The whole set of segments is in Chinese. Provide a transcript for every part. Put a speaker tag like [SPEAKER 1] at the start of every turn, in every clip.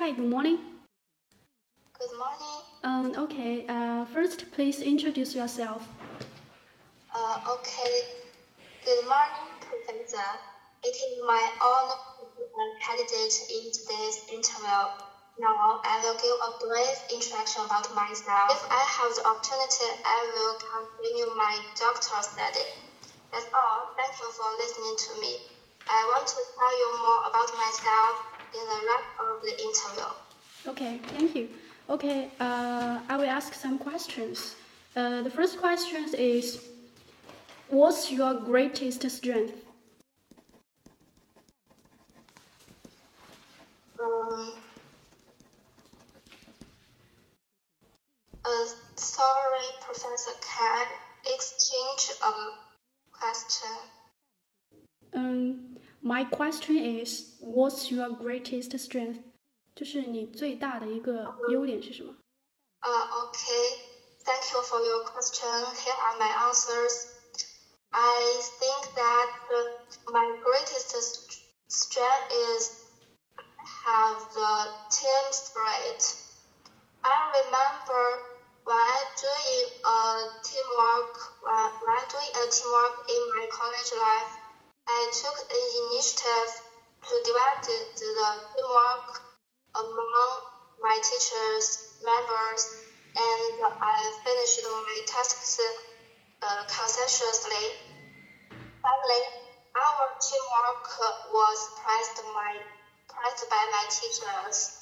[SPEAKER 1] Hi, good morning.
[SPEAKER 2] Good morning.
[SPEAKER 1] Um, okay, uh, first please introduce yourself.
[SPEAKER 2] Uh, okay. Good morning, Professor. It is my honor to be a candidate in today's interview. Now, I will give a brief introduction about myself. If I have the opportunity, I will continue my doctoral study. That's all. Thank you for listening to me. I want to tell you more about myself the rest of the interview.
[SPEAKER 1] Okay, thank you. Okay, uh, I will ask some questions. Uh, the first question is, what's your greatest strength?
[SPEAKER 2] Um, uh, sorry, Professor, can exchange a question?
[SPEAKER 1] Um, my question is, what's your greatest strength? 就是你最大的一个优点是什么？
[SPEAKER 2] Uh, okay. Thank you for your question. Here are my answers. I think that uh, my greatest st- strength is have the team spirit. I remember when I doing a teamwork when, when I doing a teamwork in my college life, I took an initiative to develop the, teamwork among my teachers, members, and I finished my tasks uh, conscientiously. Finally, our teamwork was praised, my, praised by my teachers.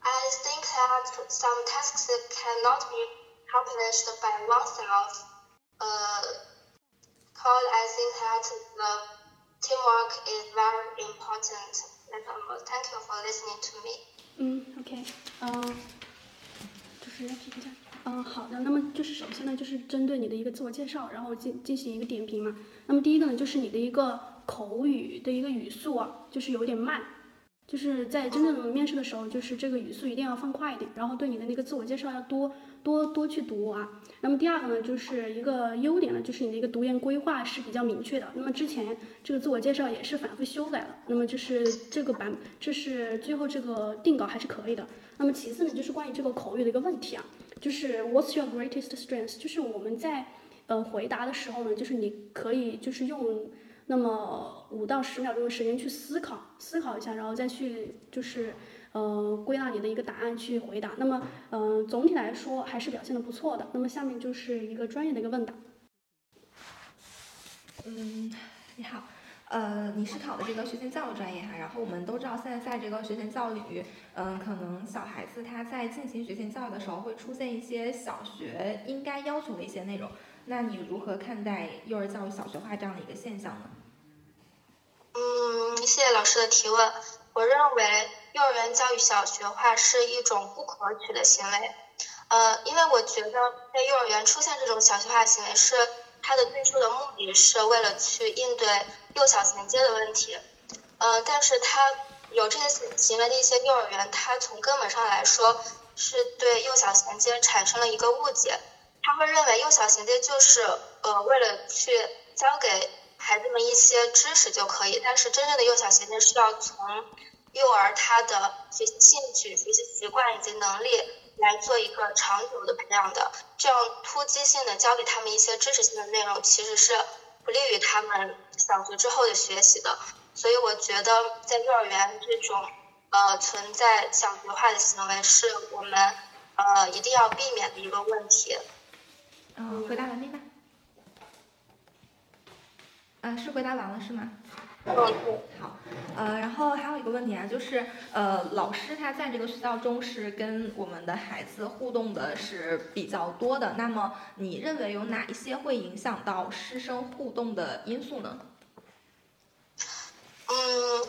[SPEAKER 2] I think that some tasks cannot be accomplished by oneself. Uh, cause I think that the teamwork is very important. That's all. Thank you for listening to me.
[SPEAKER 1] 嗯，OK，嗯、就是要评价。嗯，好的。那么就是首先呢，就是针对你的一个自我介绍，然后进进行一个点评嘛。那么第一个呢，就是你的一个口语的一个语速啊，就是有点慢，就是在真正面试的时候，就是这个语速一定要放快一点，然后对你的那个自我介绍要多多多去读啊。那么第二个呢，就是一个优点呢，就是你的一个读研规划是比较明确的。那么之前这个自我介绍也是反复修改了，那么就是这个版，这是最后这个定稿还是可以的。那么其次呢，就是关于这个口语的一个问题啊，就是 What's your greatest strength？就是我们在呃回答的时候呢，就是你可以就是用那么五到十秒钟的时间去思考，思考一下，然后再去就是呃归纳你的一个答案去回答。那么嗯、总体来说还是表现的不错的。那么下面就是一个专业的一个问答。
[SPEAKER 3] 嗯，你好，呃，你是考的这个学前教育专业哈，然后我们都知道现在在这个学前教育领域，嗯、可能小孩子他在进行学前教育的时候会出现一些小学应该要求的一些内容，那你如何看待幼儿教育小学化这样的一个现象呢？
[SPEAKER 2] 嗯，谢谢老师的提问。我认为幼儿园教育小学化是一种不可取的行为。呃，因为我觉得在幼儿园出现这种小学化行为是它的最初的目的是为了去应对幼小衔接的问题。呃，但是它有这些行为的一些幼儿园，它从根本上来说是对幼小衔接产生了一个误解。他会认为幼小衔接就是呃为了去教给孩子们一些知识就可以，但是真正的幼小衔接是要从幼儿他的学习兴趣、学习习惯以及能力来做一个长久的培养的。这样突击性的教给他们一些知识性的内容，其实是不利于他们小学之后的学习的。所以我觉得在幼儿园这种呃存在小学化的行为，是我们呃一定要避免的一个问题。
[SPEAKER 3] 嗯，回答完毕吧？啊，是回答完了是吗？
[SPEAKER 2] 嗯，对。
[SPEAKER 3] 好，呃，然后还有一个问题啊，就是呃，老师他在这个学校中是跟我们的孩子互动的是比较多的，那么你认为有哪一些会影响到师生互动的因素呢？
[SPEAKER 2] 嗯，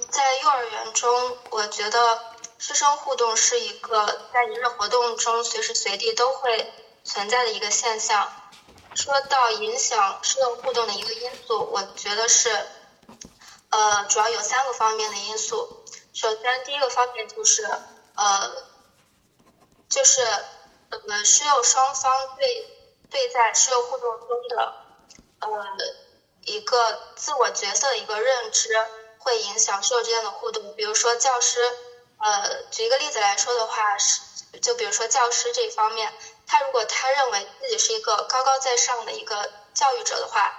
[SPEAKER 2] 在幼儿园中，我觉得师生互动是一个在一日活动中随时随地都会存在的一个现象。说到影响师生互动的一个因素，我觉得是，呃，主要有三个方面的因素。首先，第一个方面就是，呃，就是呃，师幼双方对对在师幼互动中的，呃，一个自我角色的一个认知，会影响师幼之间的互动。比如说，教师呃，举一个例子来说的话，是就比如说教师这一方面，他如果他认为自己是一个高高在上的一个教育者的话，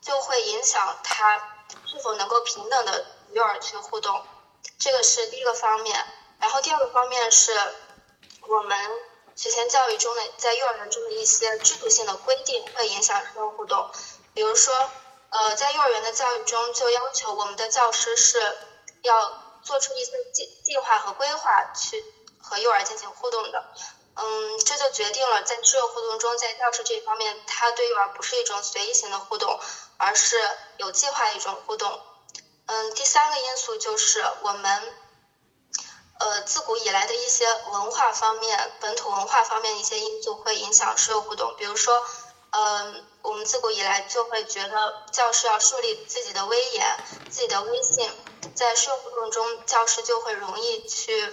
[SPEAKER 2] 就会影响他是否能够平等的与幼儿去互动，这个是第一个方面。然后第二个方面是我们学前教育中的在幼儿园中的一些制度性的规定会影响师生互动，比如说，呃，在幼儿园的教育中就要求我们的教师是要。做出一些计计划和规划去和幼儿进行互动的，嗯，这就决定了在师幼互动中，在教师这一方面，他对幼儿不是一种随意型的互动，而是有计划的一种互动。嗯，第三个因素就是我们，呃，自古以来的一些文化方面、本土文化方面的一些因素会影响师幼互动，比如说，嗯，我们自古以来就会觉得教师要树立自己的威严、自己的威信。在社会互动中，教师就会容易去，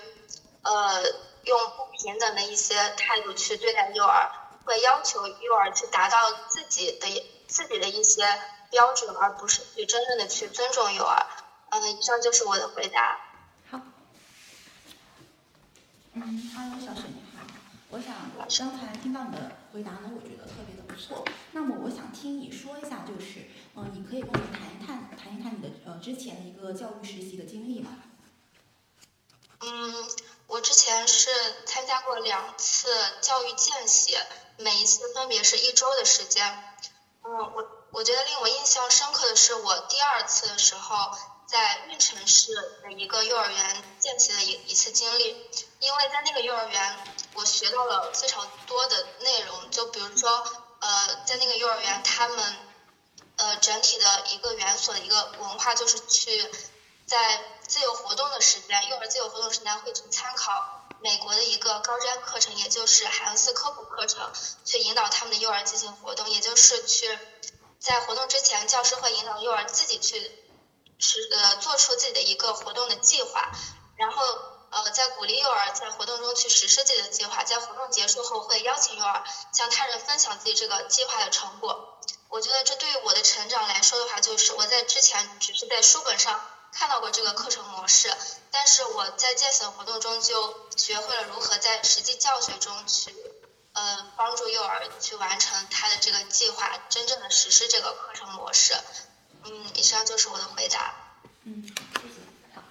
[SPEAKER 2] 呃，用不平等的一些态度去对待幼儿，会要求幼儿去达到自己的自己的一些标准，而不是去真正的去尊重幼儿。嗯，以上就是我的回答。
[SPEAKER 3] 好。
[SPEAKER 4] 嗯，Hello，小沈你好。我想刚才听到你的回答呢，我觉得特别的不错。那么我想听你说一下，就是，嗯，你可以跟我们谈一谈，谈一谈你的呃之前的一个教育实习的经历吗？
[SPEAKER 2] 嗯，我之前是参加过两次教育见习，每一次分别是一周的时间。嗯，我我觉得令我印象深刻的是我第二次的时候。在运城市的一个幼儿园见习的一一次经历，因为在那个幼儿园，我学到了非常多的内容。就比如说，呃，在那个幼儿园，他们呃整体的一个园所的一个文化，就是去在自由活动的时间，幼儿自由活动时间会去参考美国的一个高瞻课程，也就是海恩斯科普课程，去引导他们的幼儿进行活动，也就是去在活动之前，教师会引导幼儿自己去。是呃，做出自己的一个活动的计划，然后呃，在鼓励幼儿在活动中去实施自己的计划，在活动结束后会邀请幼儿向他人分享自己这个计划的成果。我觉得这对于我的成长来说的话，就是我在之前只是在书本上看到过这个课程模式，但是我在见习活动中就学会了如何在实际教学中去呃帮助幼儿去完成他的这个计划，真正的实施这个课程模式。嗯，以上就是我的回答。
[SPEAKER 3] 嗯，谢谢。好，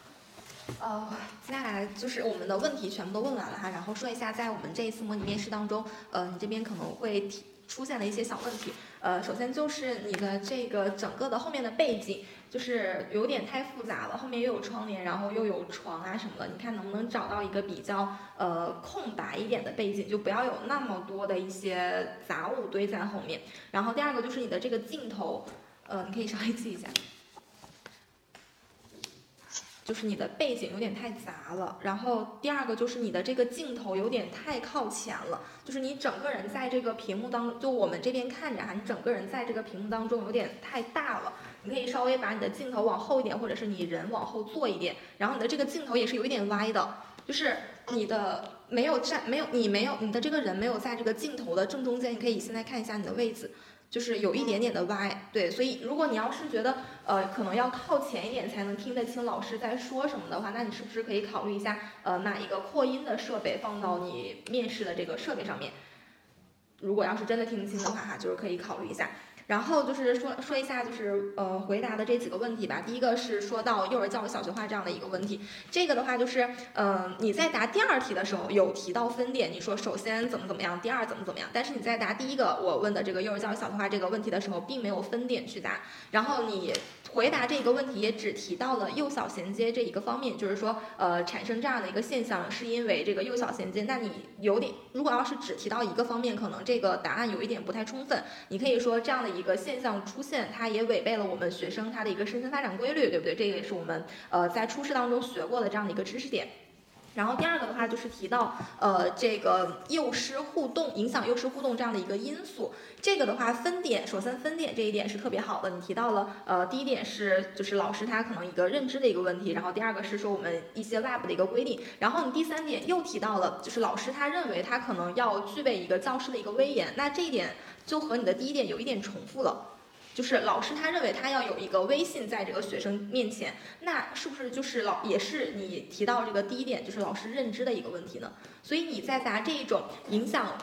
[SPEAKER 3] 呃，接下来就是我们的问题全部都问完了哈，然后说一下在我们这一次模拟面试当中，呃，你这边可能会提出现的一些小问题。呃，首先就是你的这个整个的后面的背景就是有点太复杂了，后面又有窗帘，然后又有床啊什么的，你看能不能找到一个比较呃空白一点的背景，就不要有那么多的一些杂物堆在后面。然后第二个就是你的这个镜头。呃，你可以稍微记一下，就是你的背景有点太杂了。然后第二个就是你的这个镜头有点太靠前了，就是你整个人在这个屏幕当，就我们这边看着哈，你整个人在这个屏幕当中有点太大了。你可以稍微把你的镜头往后一点，或者是你人往后坐一点。然后你的这个镜头也是有一点歪的，就是你的没有站，没有你没有你的这个人没有在这个镜头的正中间。你可以现在看一下你的位置。就是有一点点的歪，对，所以如果你要是觉得呃可能要靠前一点才能听得清老师在说什么的话，那你是不是可以考虑一下呃买一个扩音的设备放到你面试的这个设备上面？如果要是真的听不清的话哈，就是可以考虑一下。然后就是说说一下，就是呃回答的这几个问题吧。第一个是说到幼儿教育小学化这样的一个问题，这个的话就是，嗯，你在答第二题的时候有提到分点，你说首先怎么怎么样，第二怎么怎么样，但是你在答第一个我问的这个幼儿教育小学化这个问题的时候，并没有分点去答，然后你。回答这个问题也只提到了幼小衔接这一个方面，就是说，呃，产生这样的一个现象是因为这个幼小衔接。那你有点，如果要是只提到一个方面，可能这个答案有一点不太充分。你可以说这样的一个现象出现，它也违背了我们学生他的一个身心发展规律，对不对？这个也是我们呃在初试当中学过的这样的一个知识点。然后第二个的话就是提到，呃，这个幼师互动影响幼师互动这样的一个因素。这个的话分点，首先分点这一点是特别好的。你提到了，呃，第一点是就是老师他可能一个认知的一个问题，然后第二个是说我们一些 lab 的一个规定，然后你第三点又提到了就是老师他认为他可能要具备一个教师的一个威严，那这一点就和你的第一点有一点重复了。就是老师他认为他要有一个威信在这个学生面前，那是不是就是老也是你提到这个第一点，就是老师认知的一个问题呢？所以你在答这一种影响。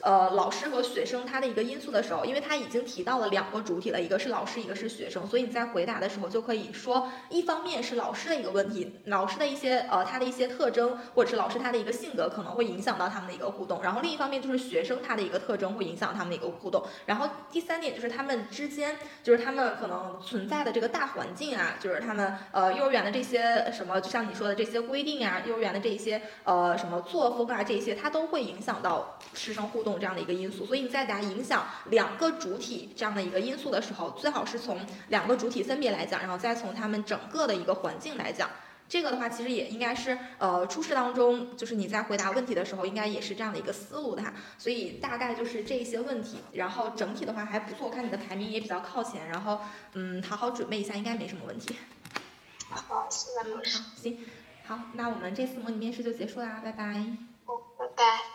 [SPEAKER 3] 呃，老师和学生他的一个因素的时候，因为他已经提到了两个主体了，一个是老师，一个是学生，所以你在回答的时候就可以说，一方面是老师的一个问题，老师的一些呃他的一些特征，或者是老师他的一个性格可能会影响到他们的一个互动，然后另一方面就是学生他的一个特征会影响他们的一个互动，然后第三点就是他们之间，就是他们可能存在的这个大环境啊，就是他们呃幼儿园的这些什么，就像你说的这些规定啊，幼儿园的这些呃什么作风啊，这些它都会影响到师生互动。这样的一个因素，所以你在答影响两个主体这样的一个因素的时候，最好是从两个主体分别来讲，然后再从他们整个的一个环境来讲。这个的话，其实也应该是呃初试当中，就是你在回答问题的时候，应该也是这样的一个思路的哈。所以大概就是这些问题，然后整体的话还不错，我看你的排名也比较靠前，然后嗯好好准备一下，应该没什么问题。
[SPEAKER 2] 好，谢谢老师。
[SPEAKER 3] 行，好，那我们这次模拟面试就结束啦，拜拜拜拜。